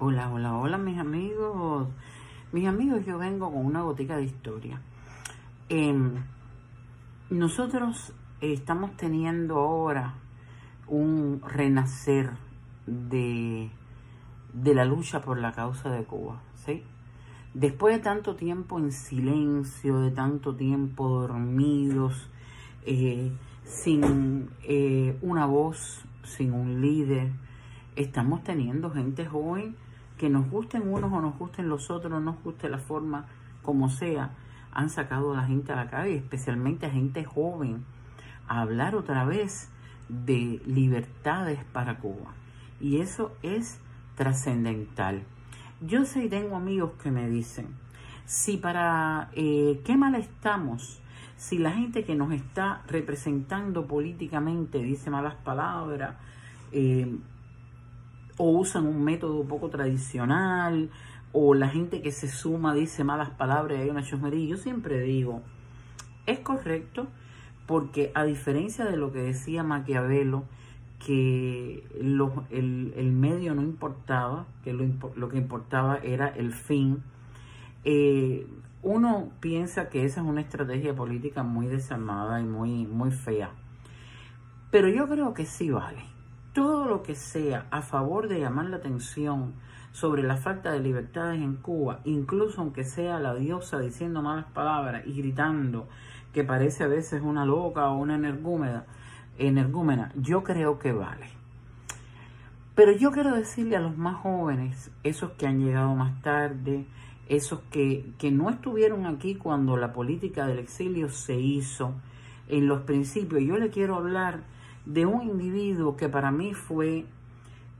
Hola, hola, hola mis amigos. Mis amigos, yo vengo con una gotica de historia. Em, nosotros estamos teniendo ahora un renacer de, de la lucha por la causa de Cuba, ¿sí? Después de tanto tiempo en silencio, de tanto tiempo dormidos, eh, sin eh, una voz, sin un líder, estamos teniendo gente joven que nos gusten unos o nos gusten los otros, no nos guste la forma como sea, han sacado a la gente a la calle, especialmente a gente joven, a hablar otra vez de libertades para Cuba. Y eso es trascendental. Yo sé y tengo amigos que me dicen, si para eh, qué mal estamos, si la gente que nos está representando políticamente dice malas palabras, eh, o usan un método poco tradicional, o la gente que se suma dice malas palabras y hay una chusmería. Yo siempre digo, es correcto porque a diferencia de lo que decía Maquiavelo, que el, medio no importaba, que lo, que importaba era el fin, eh, uno piensa que esa es una estrategia política muy desarmada y muy, muy fea. Pero yo creo que sí vale todo lo que sea a favor de llamar la atención sobre la falta de libertades en Cuba, incluso aunque sea la diosa diciendo malas palabras y gritando que parece a veces una loca o una energúmena, energúmena yo creo que vale. Pero yo quiero decirle a los más jóvenes, esos que han llegado más tarde, esos que, que no estuvieron aquí cuando la política del exilio se hizo, en los principios, yo le quiero hablar de un individuo que para mí fue,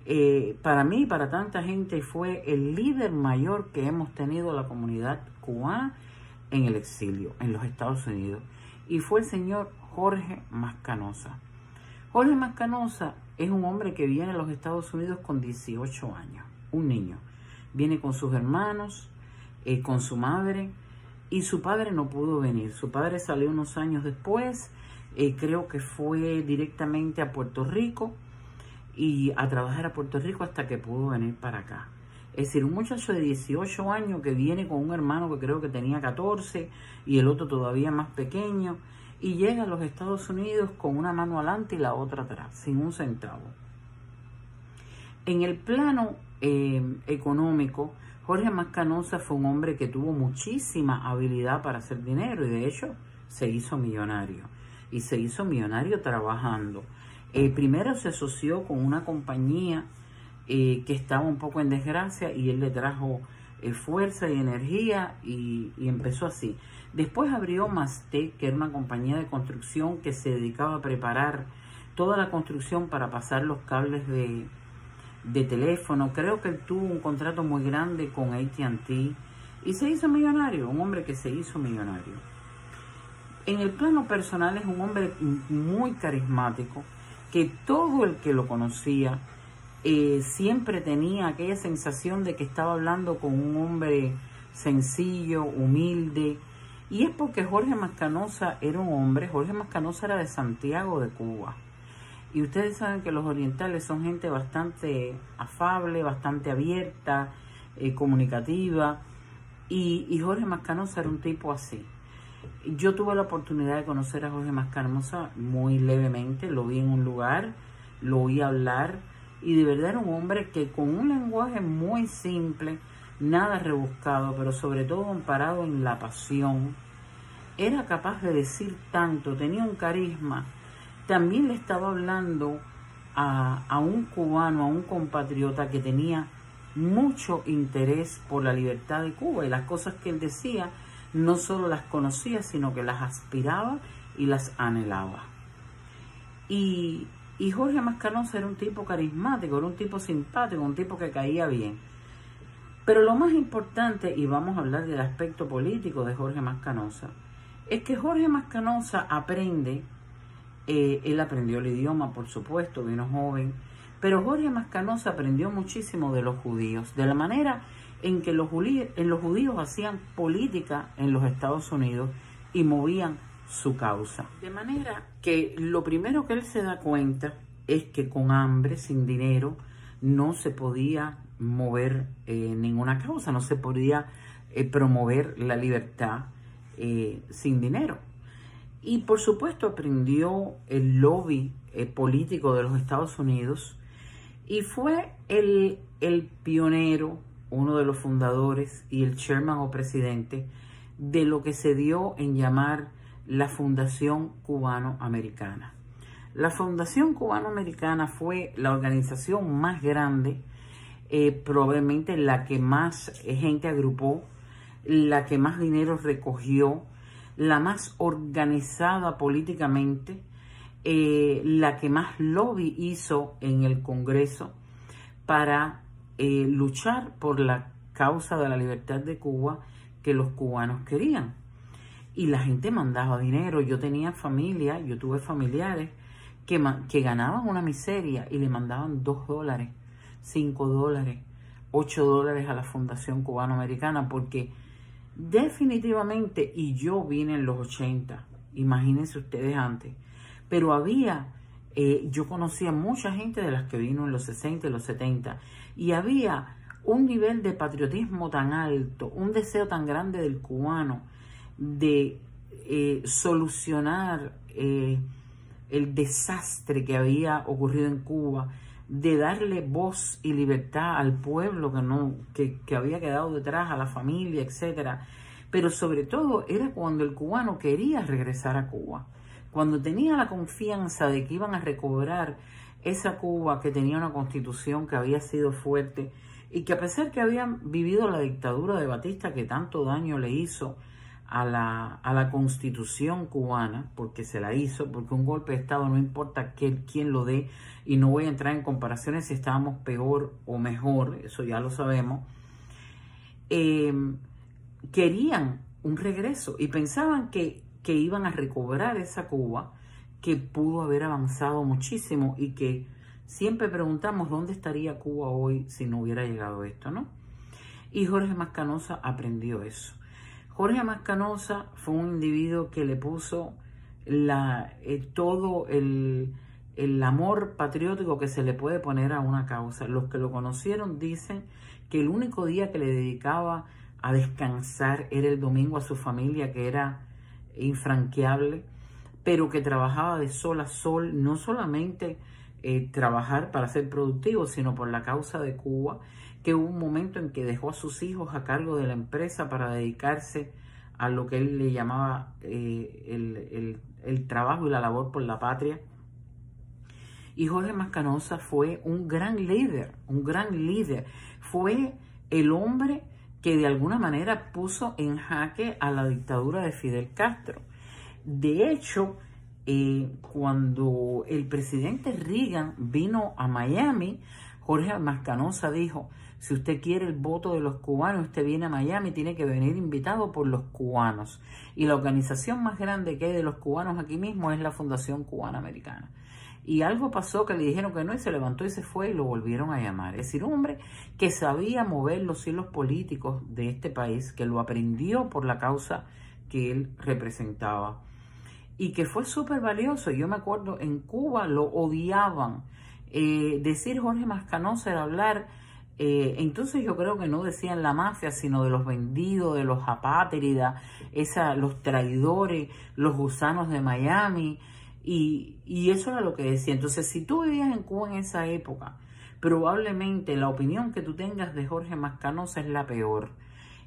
eh, para mí para tanta gente, fue el líder mayor que hemos tenido la comunidad cubana en el exilio, en los Estados Unidos, y fue el señor Jorge Mascanosa. Jorge Mascanosa es un hombre que viene a los Estados Unidos con 18 años, un niño. Viene con sus hermanos, eh, con su madre, y su padre no pudo venir. Su padre salió unos años después eh, creo que fue directamente a Puerto Rico y a trabajar a Puerto Rico hasta que pudo venir para acá. Es decir, un muchacho de 18 años que viene con un hermano que creo que tenía 14 y el otro todavía más pequeño y llega a los Estados Unidos con una mano adelante y la otra atrás, sin un centavo. En el plano eh, económico, Jorge Mascanosa fue un hombre que tuvo muchísima habilidad para hacer dinero y de hecho se hizo millonario y se hizo millonario trabajando. Primero se asoció con una compañía eh, que estaba un poco en desgracia y él le trajo eh, fuerza y energía y, empezó así. Después abrió Mastec, que era una compañía de construcción que se dedicaba a preparar toda la construcción para pasar los cables de, de teléfono. Creo que él tuvo un contrato muy grande con ATT y se hizo millonario, un hombre que se hizo millonario. En el plano personal es un hombre muy carismático, que todo el que lo conocía eh, siempre tenía aquella sensación de que estaba hablando con un hombre sencillo, humilde. Y es porque Jorge Mascanosa era un hombre, Jorge Mascanosa era de Santiago de Cuba. Y ustedes saben que los orientales son gente bastante afable, bastante abierta, eh, comunicativa. Y, y Jorge Mascanosa era un tipo así. Yo tuve la oportunidad de conocer a Jorge Mascarmosa muy levemente, lo vi en un lugar, lo oí hablar y de verdad era un hombre que con un lenguaje muy simple, nada rebuscado, pero sobre todo amparado en la pasión, era capaz de decir tanto, tenía un carisma. También le estaba hablando a, a un cubano, a un compatriota que tenía mucho interés por la libertad de Cuba y las cosas que él decía no solo las conocía, sino que las aspiraba y las anhelaba. Y, Jorge Mascanosa era un tipo carismático, era un tipo simpático, un tipo que caía bien. Pero lo más importante, y vamos a hablar del aspecto político de Jorge Mascanosa, es que Jorge Mascanosa aprende, eh, él aprendió el idioma, por supuesto, vino joven, pero Jorge Mascanosa aprendió muchísimo de los judíos, de la manera en que los judíos, hacían política en los Estados Unidos y movían su causa. De manera que lo primero que él se da cuenta es que con hambre, sin dinero, no se podía mover eh, ninguna causa, no se podía eh, promover la libertad eh, sin dinero. Y por supuesto aprendió el lobby político de los Estados Unidos y fue el, el pionero, uno de los fundadores y el chairman o presidente de lo que se dio en llamar la Fundación Cubano-Americana. La Fundación Cubano-Americana fue la organización más grande, eh, probablemente la que más gente agrupó, la que más dinero recogió, la más organizada políticamente, eh, la que más lobby hizo en el Congreso para eh, luchar por la causa de la libertad de Cuba que los cubanos querían. Y la gente mandaba dinero. Yo tenía familia, yo tuve familiares que, que ganaban una miseria y le mandaban dos dólares, cinco dólares, ocho dólares a la Fundación Cubano-Americana porque definitivamente, y yo vine en los 80, imagínense ustedes antes, pero había, eh, yo conocía mucha gente de las que vino en los 60 y los 70, y había un nivel de patriotismo tan alto, un deseo tan grande del cubano de eh, solucionar eh, el desastre que había ocurrido en Cuba, de darle voz y libertad al pueblo que no, que, que había quedado detrás, a la familia, etcétera. Pero sobre todo era cuando el cubano quería regresar a Cuba, cuando tenía la confianza de que iban a recobrar esa Cuba que tenía una constitución que había sido fuerte y que a pesar que habían vivido la dictadura de Batista que tanto daño le hizo a la, a la constitución cubana, porque se la hizo, porque un golpe de Estado no importa quién lo dé, y no voy a entrar en comparaciones si estábamos peor o mejor, eso ya lo sabemos, eh, querían un regreso y pensaban que, que iban a recobrar esa Cuba que pudo haber avanzado muchísimo y que siempre preguntamos dónde estaría Cuba hoy si no hubiera llegado esto, ¿no? Y Jorge Mascanosa aprendió eso. Jorge Mascanosa fue un individuo que le puso la, eh, todo el, el amor patriótico que se le puede poner a una causa. Los que lo conocieron dicen que el único día que le dedicaba a descansar era el domingo a su familia, que era infranqueable pero que trabajaba de sol a sol, no solamente eh, trabajar para ser productivo, sino por la causa de Cuba, que hubo un momento en que dejó a sus hijos a cargo de la empresa para dedicarse a lo que él le llamaba eh, el, el trabajo y la labor por la patria. Y Jorge Mascanosa fue un gran líder, un gran líder. Fue el hombre que de alguna manera puso en jaque a la dictadura de Fidel Castro. De hecho, eh, cuando el presidente Reagan vino a Miami, Jorge Mascanosa dijo, si usted quiere el voto de los cubanos, usted viene a Miami, tiene que venir invitado por los cubanos. Y la organización más grande que hay de los cubanos aquí mismo es la Fundación Cubana Americana. Y algo pasó que le dijeron que no y se levantó y se fue y lo volvieron a llamar. Es decir, un hombre que sabía mover los hilos políticos de este país, que lo aprendió por la causa que él representaba y que fue súper valioso. Yo me acuerdo, en Cuba lo odiaban. Eh, decir Jorge Mascanosa era hablar, eh, entonces yo creo que no decían la mafia, sino de los vendidos, de los apátridas, los traidores, los gusanos de Miami, y, eso era lo que decía. Entonces, si tú vivías en Cuba en esa época, probablemente la opinión que tú tengas de Jorge Mascanosa es la peor.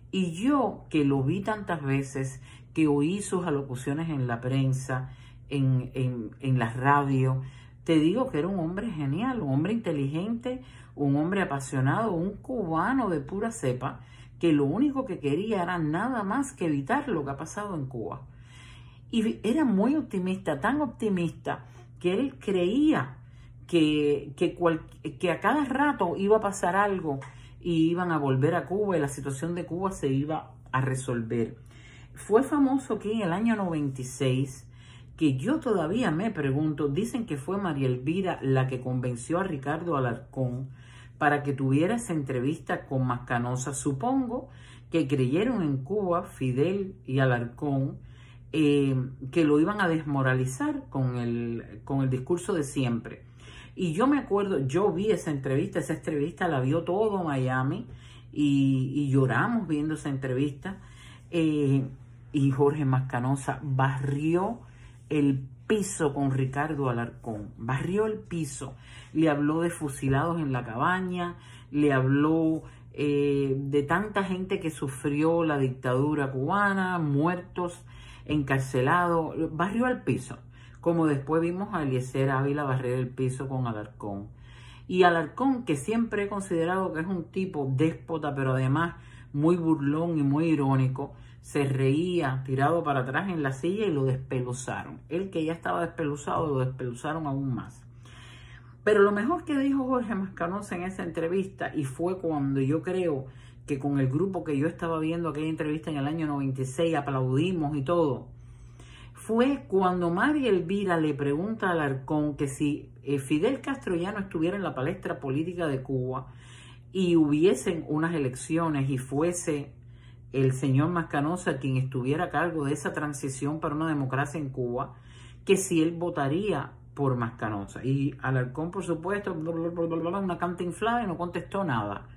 Y yo, que lo vi tantas veces que oí sus alocuciones en la prensa, en, en, en la radio, te digo que era un hombre genial, un hombre inteligente, un hombre apasionado, un cubano de pura cepa, que lo único que quería era nada más que evitar lo que ha pasado en Cuba. Y era muy optimista, tan optimista, que él creía que, que, que a cada rato iba a pasar algo y iban a volver a Cuba y la situación de Cuba se iba a resolver. Fue famoso aquí en el año 96, que yo todavía me pregunto, dicen que fue María Elvira la que convenció a Ricardo Alarcón para que tuviera esa entrevista con Mascanosa. Supongo que creyeron en Cuba, Fidel y Alarcón, eh, que lo iban a desmoralizar con el, con el discurso de siempre. Y yo me acuerdo, yo vi esa entrevista, esa entrevista la vio todo Miami y, lloramos viendo esa entrevista. Eh, y Jorge Mascanosa barrió el piso con Ricardo Alarcón, barrió el piso, le habló de fusilados en la cabaña, le habló eh, de tanta gente que sufrió la dictadura cubana, muertos, encarcelados, barrió el piso, como después vimos a Eliezer Ávila barrer el piso con Alarcón. Y Alarcón, que siempre he considerado que es un tipo déspota, pero además muy burlón y muy irónico, se reía tirado para atrás en la silla y lo despeluzaron. Él que ya estaba despeluzado, lo despeluzaron aún más. Pero lo mejor que dijo Jorge Mascanosa en esa entrevista, y fue cuando yo creo que con el grupo que yo estaba viendo aquella entrevista en el año 96, aplaudimos y todo, fue cuando María Elvira le pregunta al Arcón que si eh, Fidel Castro ya no estuviera en la palestra política de Cuba y hubiesen unas elecciones y fuese el señor Mascanosa quien estuviera a cargo de esa transición para una democracia en Cuba, que si él votaría por Mascanosa. Y Alarcón, por supuesto, una canta inflada y no contestó nada.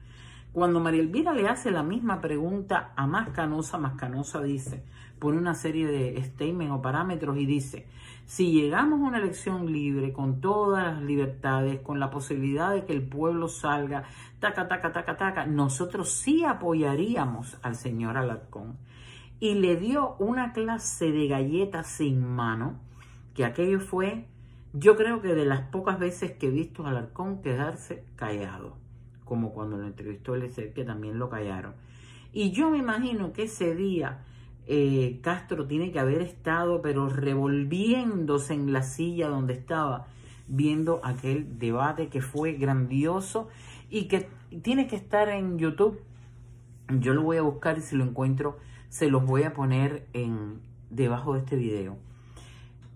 Cuando María Elvira le hace la misma pregunta a Mascanosa, Mascanosa dice, pone una serie de statements o parámetros y dice, si llegamos a una elección libre, con todas las libertades, con la posibilidad de que el pueblo salga, taca, taca, taca, taca, nosotros sí apoyaríamos al señor Alarcón. Y le dio una clase de galletas sin mano, que aquello fue, yo creo que de las pocas veces que he visto a Alarcón quedarse callado, como cuando lo entrevistó el que también lo callaron. Y yo me imagino que ese día eh, Castro tiene que haber estado, pero revolviéndose en la silla donde estaba, viendo aquel debate que fue grandioso y que tiene que estar en YouTube. Yo lo voy a buscar y si lo encuentro, se los voy a poner en debajo de este video.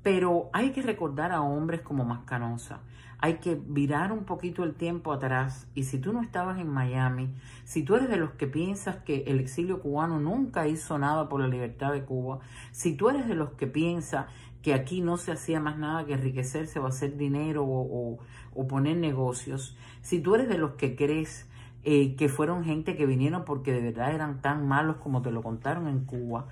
Pero hay que recordar a hombres como Mascanosa, hay que virar un poquito el tiempo atrás. Y si tú no estabas en Miami, si tú eres de los que piensas que el exilio cubano nunca hizo nada por la libertad de Cuba, si tú eres de los que piensas que aquí no se hacía más nada que enriquecerse o hacer dinero o, poner negocios, si tú eres de los que crees eh, que fueron gente que vinieron porque de verdad eran tan malos como te lo contaron en Cuba,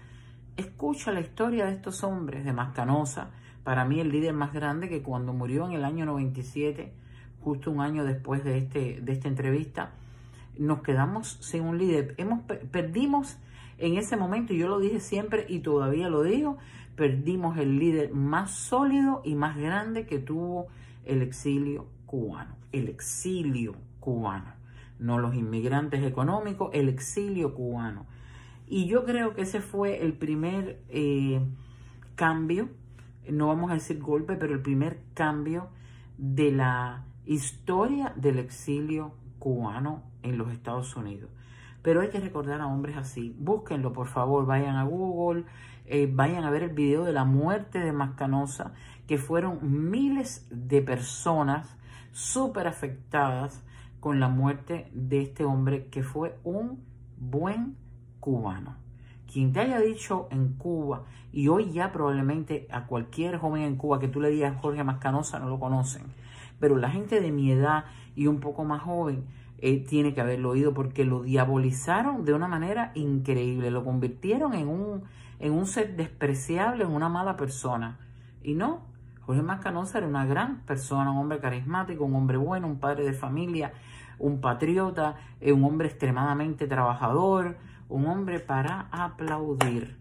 escucha la historia de estos hombres de Mascanosa, para mí el líder más grande que cuando murió en el año 97, justo un año después de, este, de esta entrevista, nos quedamos sin un líder. Hemos, perdimos en ese momento, y yo lo dije siempre y todavía lo digo, perdimos el líder más sólido y más grande que tuvo el exilio cubano. El exilio cubano, no los inmigrantes económicos, el exilio cubano. Y yo creo que ese fue el primer eh, cambio no vamos a decir golpe, pero el primer cambio de la historia del exilio cubano en los Estados Unidos. Pero hay que recordar a hombres así. Búsquenlo, por favor. Vayan a Google, eh, vayan a ver el video de la muerte de Mascanosa, que fueron miles de personas súper afectadas con la muerte de este hombre que fue un buen cubano. Quien te haya dicho en Cuba, y hoy ya probablemente a cualquier joven en Cuba que tú le digas Jorge Mascanosa no lo conocen, pero la gente de mi edad y un poco más joven eh, tiene que haberlo oído porque lo diabolizaron de una manera increíble, lo convirtieron en un, en un ser despreciable, en una mala persona. Y no, Jorge Mascanosa era una gran persona, un hombre carismático, un hombre bueno, un padre de familia, un patriota, eh, un hombre extremadamente trabajador, un hombre para aplaudir.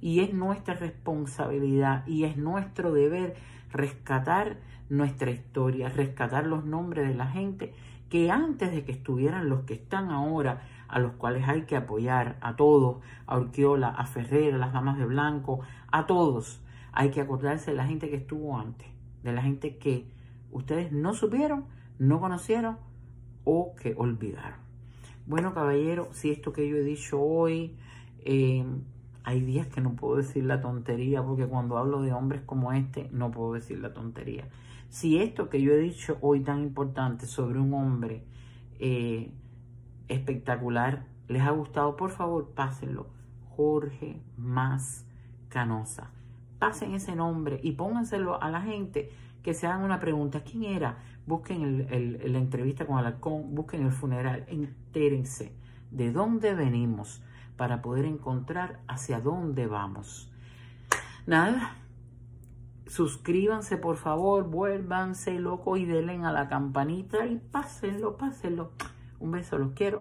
Y es nuestra responsabilidad y es nuestro deber rescatar nuestra historia, rescatar los nombres de la gente que antes de que estuvieran los que están ahora, a los cuales hay que apoyar, a todos, a Urquiola, a Ferrer, a las damas de blanco, a todos, hay que acordarse de la gente que estuvo antes, de la gente que ustedes no supieron, no conocieron o que olvidaron. Bueno, caballero, si esto que yo he dicho hoy, eh, hay días que no puedo decir la tontería, porque cuando hablo de hombres como este, no puedo decir la tontería. Si esto que yo he dicho hoy tan importante sobre un hombre eh, espectacular les ha gustado, por favor, pásenlo. Jorge Más Canosa. Pasen ese nombre y pónganselo a la gente que se hagan una pregunta. ¿Quién era? Busquen el, la entrevista con Alarcón, busquen el funeral, entérense de dónde venimos para poder encontrar hacia dónde vamos. Nada, suscríbanse por favor, vuélvanse locos y denle a la campanita y pásenlo, pásenlo. Un beso, los quiero.